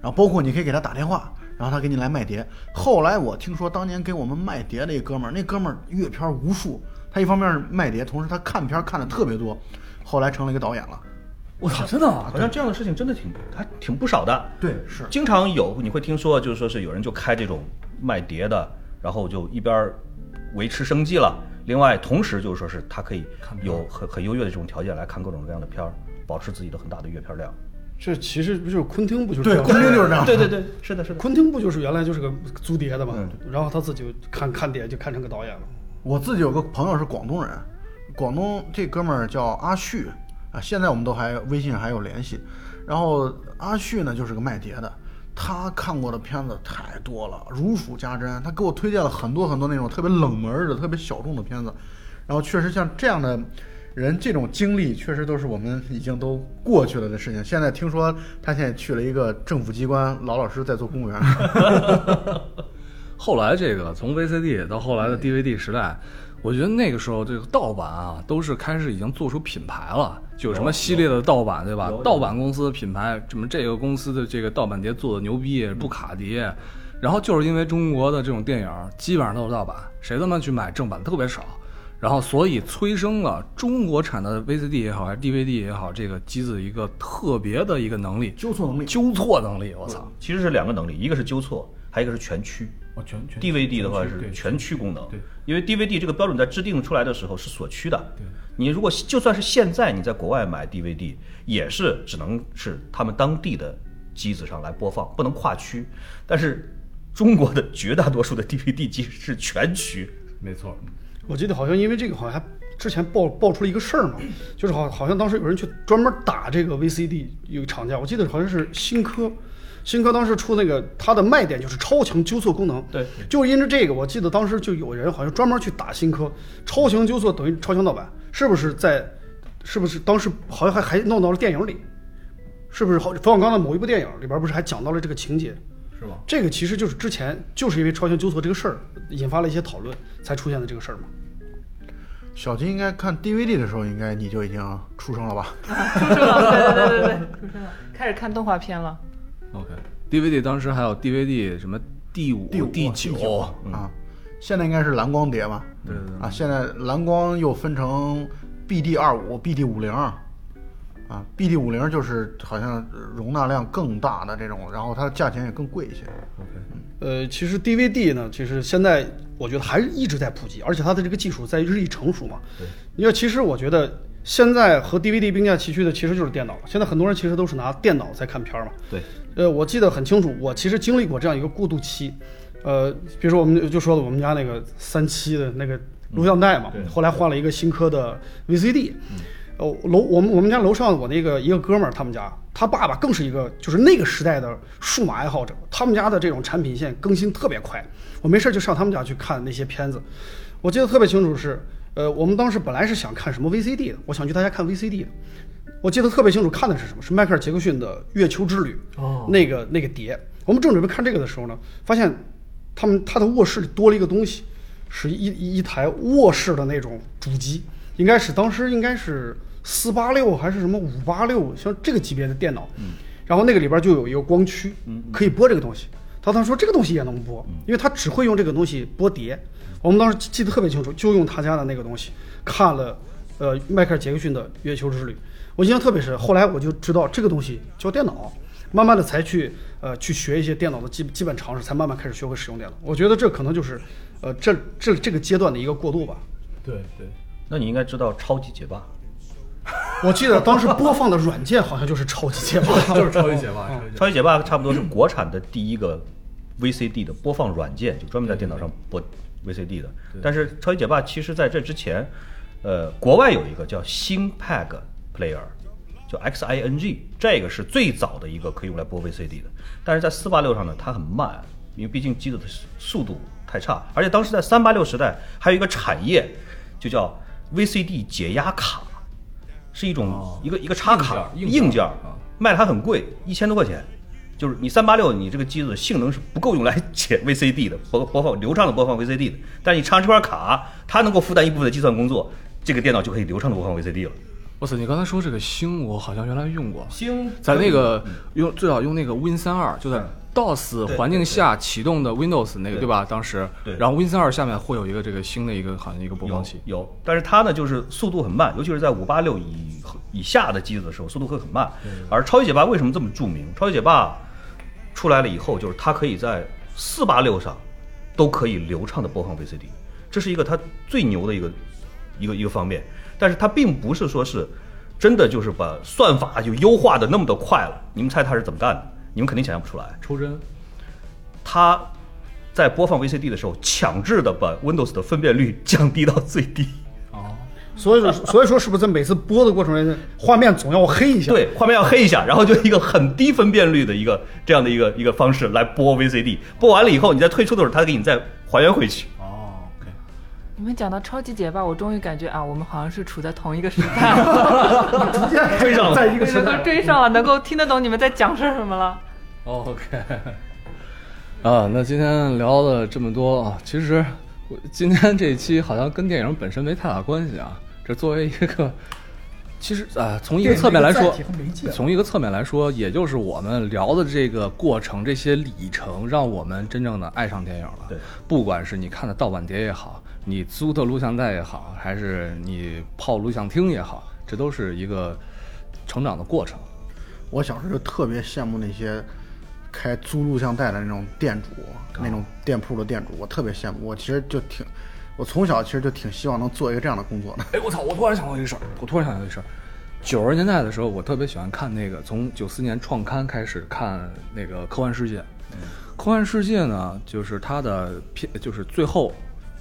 然后包括你可以给他打电话，然后他给你来卖碟。后来我听说当年给我们卖碟那哥们儿，那哥们儿阅片无数，他一方面是卖碟，同时他看片儿看的特别多，后来成了一个导演了。我操，真的啊好像这样的事情真的挺还挺不少的。对，是经常有你会听说，就是说是有人就开这种卖碟的，然后就一边儿维持生计了，另外同时就是说是他可以有很很优越的这种条件来看各种各样的片儿，保持自己的很大的阅片量。这其实不就是昆汀不就是这对，样昆汀就是这样。对对对，是的，是的。昆汀不就是原来就是个租碟的嘛，嗯然后他自己看看碟就看成个导演了。我自己有个朋友是广东人，广东这哥们儿叫阿旭啊，现在我们都还微信上还有联系。然后阿旭呢就是个卖碟的，他看过的片子太多了，如数家珍。他给我推荐了很多很多那种特别冷门的、特别小众的片子。然后确实像这样的人，这种经历确实都是我们已经都过去了的事情。现在听说他现在去了一个政府机关，老老实实在做公务员。(laughs) 后来这个从 VCD 到后来的 DVD 时代，我觉得那个时候这个盗版啊，都是开始已经做出品牌了，就有什么系列的盗版，对吧？盗版公司的品牌，什么这个公司的这个盗版碟做的牛逼，不卡碟。然后就是因为中国的这种电影基本上都是盗版，谁他妈去买正版特别少，然后所以催生了中国产的 VCD 也好，还是 DVD 也好，这个机子一个特别的一个能力，纠错能力纠错能力，我操！其实是两个能力，一个是纠错，还有一个是全区。哦，全全 DVD 的话是全区功能，对，因为 DVD 这个标准在制定出来的时候是锁区的，对，你如果就算是现在你在国外买 DVD，也是只能是他们当地的机子上来播放，不能跨区。但是中国的绝大多数的 DVD 机是全区，没错，我记得好像因为这个好像还之前爆爆出了一个事儿嘛，就是好好像当时有人去专门打这个 VCD 有个厂家，我记得好像是新科，新科当时出那个它的卖点就是超强纠错功能，对，就因着这个，我记得当时就有人好像专门去打新科，超强纠错等于超强盗版，是不是在？是不是当时好像还还弄到了电影里？是不是好？冯小刚的某一部电影里边不是还讲到了这个情节？是吧？这个其实就是之前就是因为超强纠错这个事儿引发了一些讨论，才出现的这个事儿嘛。小金应该看 DVD 的时候，应该你就已经出生了吧？出生了，对对对对对，出生了，(laughs) 开始看动画片了。OK，DVD 当时还有 DVD 什么第五、第五、第九九，啊，现在应该是蓝光碟吧？对对对。啊，现在蓝光又分成 BD 二五、BD 五零啊，BD 五零就是好像容纳量更大的这种，然后它的价钱也更贵一些。OK，呃，其实 DVD 呢，其实现在我觉得还是一直在普及，而且它的这个技术在日益成熟嘛。对，因为其实我觉得现在和 DVD 并驾齐驱的其实就是电脑了。现在很多人其实都是拿电脑在看片儿嘛。对，呃，我记得很清楚，我其实经历过这样一个过渡期。呃，比如说我们就说了我们家那个三七的那个录像带嘛，对后来换了一个新科的 VCD。哦，楼我们我们家楼上我那个一个哥们儿，他们家他爸爸更是一个就是那个时代的数码爱好者，他们家的这种产品线更新特别快，我没事儿就上他们家去看那些片子。我记得特别清楚是，呃，我们当时本来是想看什么 VCD 的，我想去他家看 VCD 的。我记得特别清楚，看的是什么？是迈克尔·杰克逊的《月球之旅》哦那个那个碟。我们正准备看这个的时候呢，发现他们他的卧室里多了一个东西，是一一一台卧室的那种主机，应该是当时应该是四八六还是什么五八六，像这个级别的电脑。嗯然后那个里边就有一个光驱，可以播这个东西。他当时说这个东西也能播，因为他只会用这个东西播碟。我们当时记得特别清楚，就用他家的那个东西看了，呃，迈克尔·杰克逊的《月球之旅》，我印象特别深。后来我就知道这个东西叫电脑，慢慢的才去呃去学一些电脑的基基本常识，才慢慢开始学会使用电脑。我觉得这可能就是呃这这这个阶段的一个过渡吧。对对，那你应该知道超级解霸，我记得当时播放的软件好像就是超级解霸，就是超级解霸，超级街霸超级街霸差不多是国产的第一个 VCD 的播放软件，就专门在电脑上播 VCD 的。但是超级解霸其实在这之前，呃，国外有一个叫星 Peg Player，就 XING，这个是最早的一个可以用来播 VCD 的。但是在四八六上呢，它很慢，因为毕竟机子的速度太差，而且当时在三八六时代还有一个产业，就叫 VCD 解压卡，是一种、哦一个一个插卡硬件硬件硬件啊卖的还很贵，一千多块钱。就是你三八六，你这个机子性能是不够用来解 VCD 的，播播放流畅的播放 VCD 的。但是你插这块卡，它能够负担一部分的计算工作，这个电脑就可以流畅的播放 VCD 了。我操，你刚才说这个星，我好像原来用过，星在那个用最早用那个 Win 三二，就在 DOS 环境下启动的 Windows 那个对对吧？当时，对然后 Win 三二下面会有一个这个星的一个好像一个播放有器，有，但是它呢就是速度很慢，尤其是在五八六以以下的机子的时候，速度会很慢。而超级解霸为什么这么著名？超级解霸出来了以后，就是它可以在四八六上都可以流畅的播放 VCD，这是一个它最牛的一个一个一个方面。但是它并不是说是真的就是把算法就优化的那么的快了。你们猜它是怎么干的？你们肯定想象不出来。抽帧。它在播放 VCD 的时候，强制的把 Windows 的分辨率降低到最低。所以说，(laughs) 所以说是不是在每次播的过程中，画面总要黑一下？，对，画面要黑一下，然后就一个很低分辨率的一个这样的一个一个方式来播 VCD。播完了以后，你再退出的时候，它给你再还原回去。哦，OK，你们讲到超级解霸，我终于感觉啊，我们好像是处在同一个时代，追上了，(laughs) 在一个时能够代。追上了，能够听得懂你们在讲些什么了。OK，啊，那今天聊了这么多啊，其实我今天这一期好像跟电影本身没太大关系啊。这作为一个，(laughs) 其实啊，从一个侧面来说从一个侧面来说，也就是我们聊的这个过程，这些里程，让我们真正的爱上电影了。对，不管是你看的盗版碟也好，你租的录像带也好，还是你泡录像厅也好，这都是一个成长的过程。我小时候就特别羡慕那些开租录像带的那种店主，那种店铺的店主，我特别羡慕。我其实就挺，我从小其实就挺希望能做一个这样的工作的。哎，我操！我突然想到一个事儿，我突然想到一个事儿。九十年代的时候，我特别喜欢看那个，从九四年创刊开始看那个《科幻世界》。科幻世界呢，就是它的片，就是最后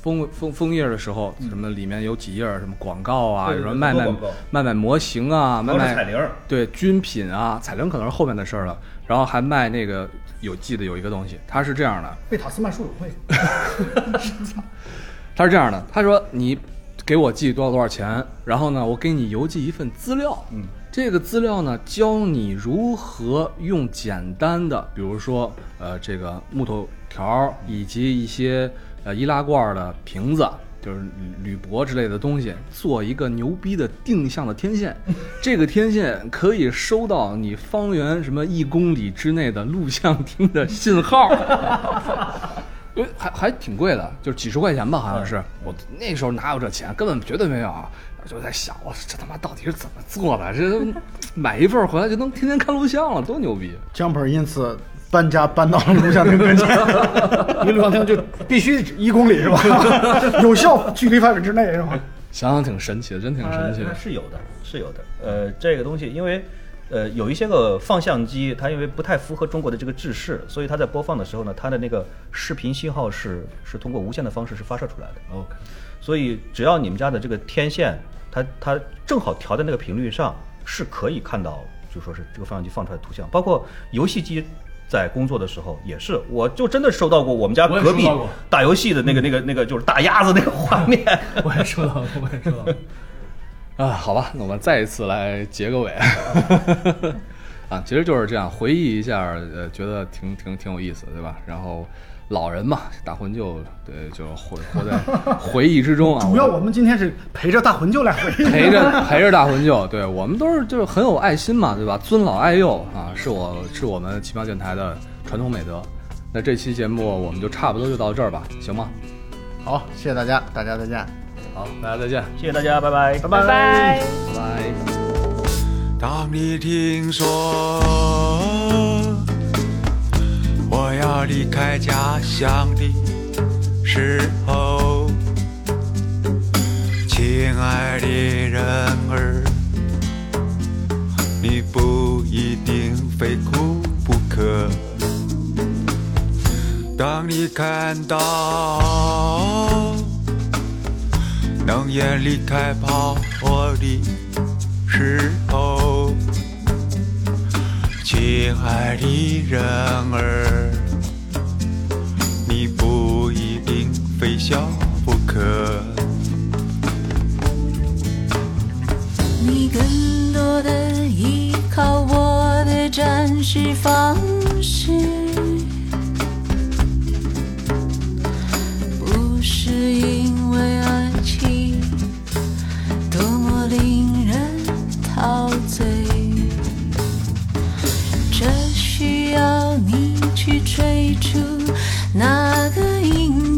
封封封页的时候，什么里面有几页什么广告啊，什么卖卖卖卖模型啊，卖卖彩铃对军品啊，彩铃可能是后面的事儿了。然后还卖那个有记得有一个东西，它是这样的，贝塔斯曼书友会，(laughs) 他是这样的，他说你给我寄多少多少钱，然后呢，我给你邮寄一份资料，嗯，这个资料呢，教你如何用简单的，比如说呃这个木头条以及一些呃易拉罐的瓶子。就是铝箔之类的东西，做一个牛逼的定向的天线，(laughs) 这个天线可以收到你方圆什么一公里之内的录像厅的信号，(laughs) 因为还还挺贵的，就是几十块钱吧，好像是。我那时候哪有这钱，根本绝对没有啊！就在想，我这他妈到底是怎么做的？这都 (laughs) 买一份回来就能天天看录像了，多牛逼！江本因此搬家搬到了录像厅跟前。离 (laughs) 录像厅就必须一公里是吧？(laughs) 有效距离范围之内是吧？想想挺神奇的，真挺神奇的呃。是有的，是有的。呃，这个东西因为呃有一些个放相机，它因为不太符合中国的这个制式，所以它在播放的时候呢，它的那个视频信号是是通过无线的方式是发射出来的。OK，所以只要你们家的这个天线，它它正好调在那个频率上，是可以看到，就说是这个放相机放出来的图像，包括游戏机。在工作的时候也是，我就真的收到过我们家隔壁打游戏的那个、那个、那个，就是打鸭子那个画面。(laughs) 我也收到了，我也收到了。啊，好吧，那我们再一次来结个尾。(laughs) 啊，其实就是这样，回忆一下，呃，觉得挺挺挺有意思，对吧？然后老人嘛，大魂就对，就活活在 (laughs) 回忆之中啊。主要我们今天是陪着大魂舅来回忆，陪着 (laughs) 陪着大魂舅，对我们都是就是很有爱心嘛，对吧？尊老爱幼啊，是我是我们奇妙电台的传统美德。那这期节目我们就差不多就到这儿吧，行吗？好，谢谢大家，大家再见。好，大家再见，谢谢大家，拜拜，拜拜拜。拜拜。当你听说我要离开家乡的时候，亲爱的人儿，你不一定非哭不可。当你看到能源离开跑火的时候，亲爱的人儿，你不一定非笑不可。你更多的依靠我的展示方式，不是因为爱你去追逐那个影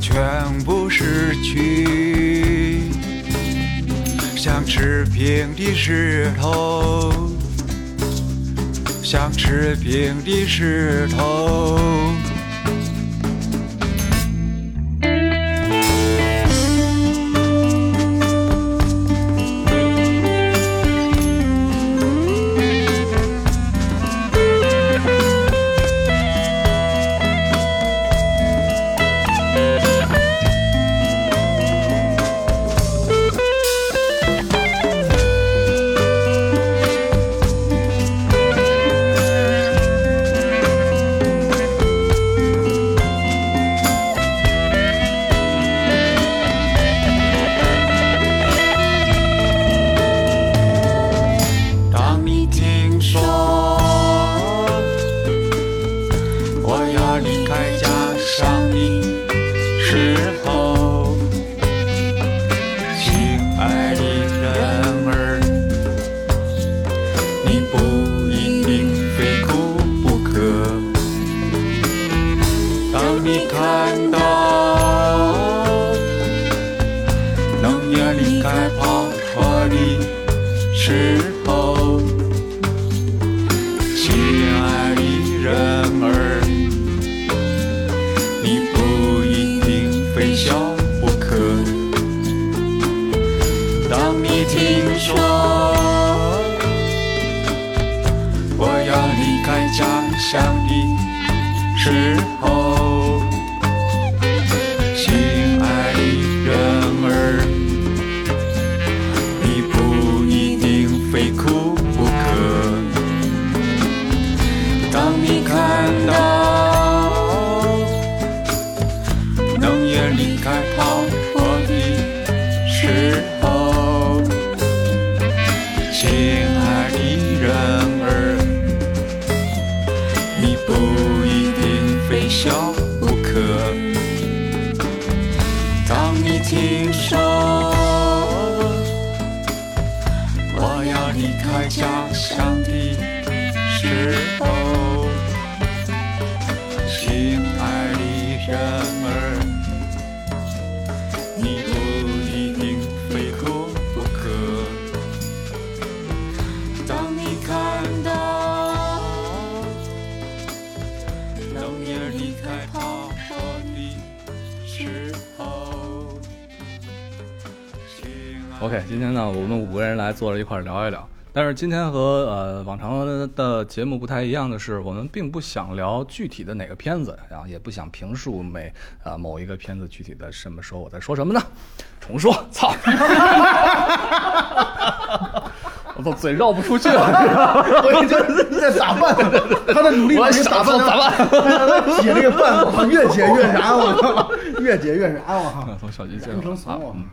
全部失去。像持平的石头，像持平的石头。块儿聊一聊。但是今天和呃往常的节目不太一样的是，我们并不想聊具体的哪个片子，然后也不想评述每呃某一个片子具体的什么时候我在说什么呢？重说，操！我操，嘴绕不出去了。我已经在打扮，他的努力把你打扮咋办？解这个饭，我靠，越解越燃，我操，越解越燃，我操，(laughs) 从小鸡接不成怂我嗯